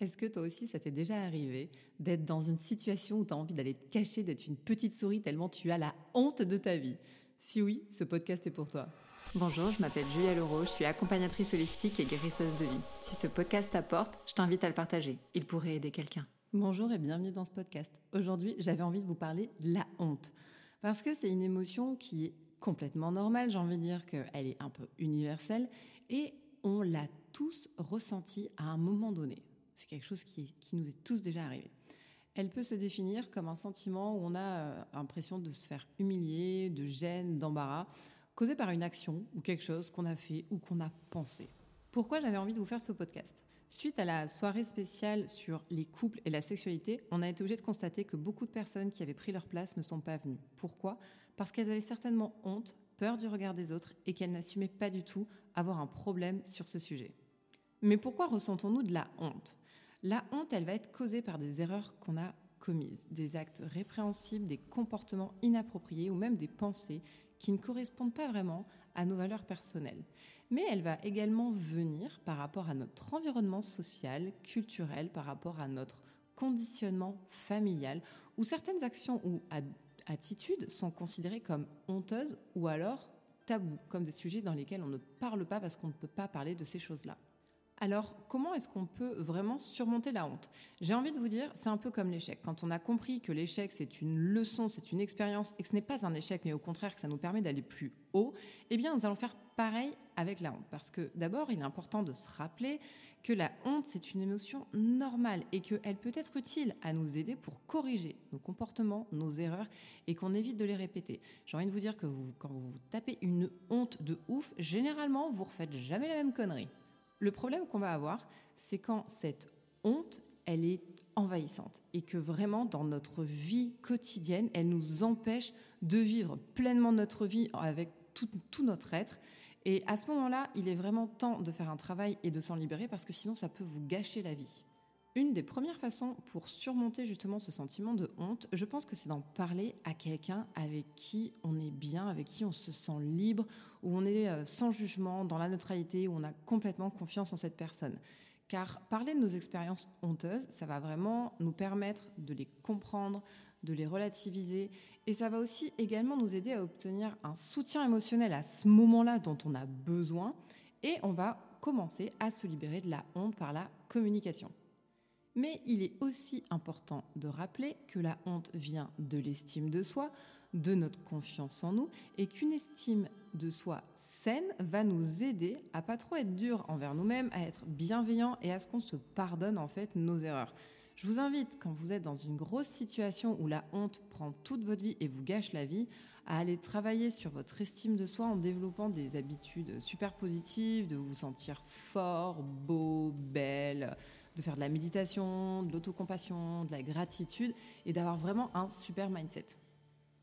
Est-ce que toi aussi ça t'est déjà arrivé d'être dans une situation où tu as envie d'aller te cacher, d'être une petite souris tellement tu as la honte de ta vie? Si oui, ce podcast est pour toi. Bonjour, je m'appelle Julia Leroux, je suis accompagnatrice holistique et guérisseuse de vie. Si ce podcast t'apporte, je t'invite à le partager. Il pourrait aider quelqu'un. Bonjour et bienvenue dans ce podcast. Aujourd'hui, j'avais envie de vous parler de la honte. Parce que c'est une émotion qui est complètement normale, j'ai envie de dire qu'elle est un peu universelle et on l'a tous ressentie à un moment donné. Quelque chose qui, nous est tous déjà arrivé. Elle peut se définir comme un sentiment où on a euh, l'impression de se faire humilier, de gêne, d'embarras, causé par une action ou quelque chose qu'on a fait ou qu'on a pensé. Pourquoi j'avais envie de vous faire ce podcast? Suite à la soirée spéciale sur les couples et la sexualité, on a été obligé de constater que beaucoup de personnes qui avaient pris leur place ne sont pas venues. Pourquoi? Parce qu'elles avaient certainement honte, peur du regard des autres et qu'elles n'assumaient pas du tout avoir un problème sur ce sujet. Mais pourquoi ressentons-nous de la honte? La honte, elle va être causée par des erreurs qu'on a commises, des actes répréhensibles, des comportements inappropriés ou même des pensées qui ne correspondent pas vraiment à nos valeurs personnelles. Mais elle va également venir par rapport à notre environnement social, culturel, par rapport à notre conditionnement familial, où certaines actions ou attitudes sont considérées comme honteuses ou alors tabous, comme des sujets dans lesquels on ne parle pas parce qu'on ne peut pas parler de ces choses-là. Alors, comment est-ce qu'on peut vraiment surmonter la honte? J'ai envie de vous dire, c'est un peu comme l'échec. Quand on a compris que l'échec, c'est une leçon, c'est une expérience, et que ce n'est pas un échec, mais au contraire que ça nous permet d'aller plus haut, eh bien, nous allons faire pareil avec la honte. Parce que d'abord, il est important de se rappeler que la honte, c'est une émotion normale et qu'elle peut être utile à nous aider pour corriger nos comportements, nos erreurs, et qu'on évite de les répéter. J'ai envie de vous dire que quand vous tapez une honte de ouf, généralement, vous refaites jamais la même connerie. Le problème qu'on va avoir, c'est quand cette honte, elle est envahissante et que vraiment dans notre vie quotidienne, elle nous empêche de vivre pleinement notre vie avec tout, notre être. Et à ce moment-là, il est vraiment temps de faire un travail et de s'en libérer parce que sinon ça peut vous gâcher la vie. Une des premières façons pour surmonter justement ce sentiment de honte, je pense que c'est d'en parler à quelqu'un avec qui on est bien, avec qui on se sent libre, où on est euh, sans jugement, dans la neutralité, où on a complètement confiance en cette personne. Car parler de nos expériences honteuses, ça va vraiment nous permettre de les comprendre, de les relativiser, et ça va aussi également nous aider à obtenir un soutien émotionnel à ce moment-là dont on a besoin, et on va commencer à se libérer de la honte par la communication. Mais il est aussi important de rappeler que la honte vient de l'estime de soi, de notre confiance en nous, et qu'une estime de soi saine va nous aider à pas trop être dur envers nous-mêmes, à être bienveillant et à ce qu'on se pardonne en fait nos erreurs. Je vous invite, quand vous êtes dans une grosse situation où la honte prend toute votre vie et vous gâche la vie, à aller travailler sur votre estime de soi en développant des habitudes super positives, de vous sentir fort, beau, belle, de faire de la méditation, de l'autocompassion, de la gratitude et d'avoir vraiment un super mindset.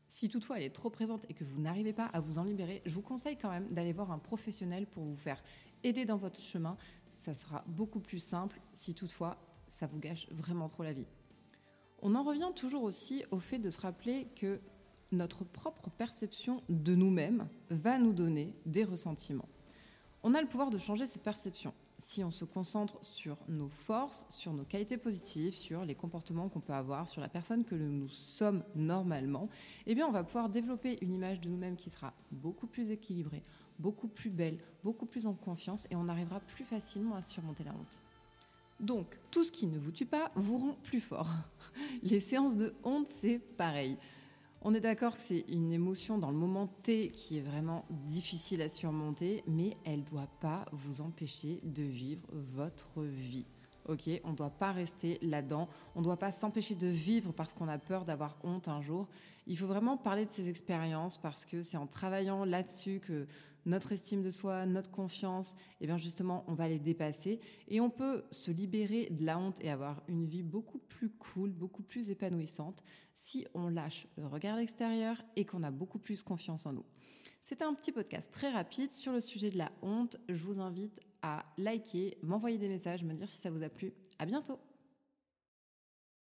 Si toutefois elle est trop présente et que vous n'arrivez pas à vous en libérer, je vous conseille quand même d'aller voir un professionnel pour vous faire aider dans votre chemin. Ça sera beaucoup plus simple si toutefois ça vous gâche vraiment trop la vie. On en revient toujours aussi au fait de se rappeler que notre propre perception de nous-mêmes va nous donner des ressentiments. On a le pouvoir de changer cette perception si on se concentre sur nos forces, sur nos qualités positives, sur les comportements qu'on peut avoir, sur la personne que nous sommes normalement, eh on va pouvoir développer une image de nous-mêmes qui sera beaucoup plus équilibrée, beaucoup plus belle, beaucoup plus en confiance et on arrivera plus facilement à surmonter la honte. Donc, tout ce qui ne vous tue pas vous rend plus fort. Les séances de honte, c'est pareil. On est d'accord que c'est une émotion dans le moment T qui est vraiment difficile à surmonter, mais elle ne doit pas vous empêcher de vivre votre vie. Ok, on ne doit pas rester là-dedans. On ne doit pas s'empêcher de vivre parce qu'on a peur d'avoir honte un jour. Il faut vraiment parler de ces expériences parce que c'est en travaillant là-dessus que notre estime de soi, notre confiance, et eh bien justement, on va les dépasser et on peut se libérer de la honte et avoir une vie beaucoup plus cool, beaucoup plus épanouissante si on lâche le regard extérieur et qu'on a beaucoup plus confiance en nous. C'était un petit podcast très rapide sur le sujet de la honte. Je vous invite à liker, m'envoyer des messages, me dire si ça vous a plu. À bientôt!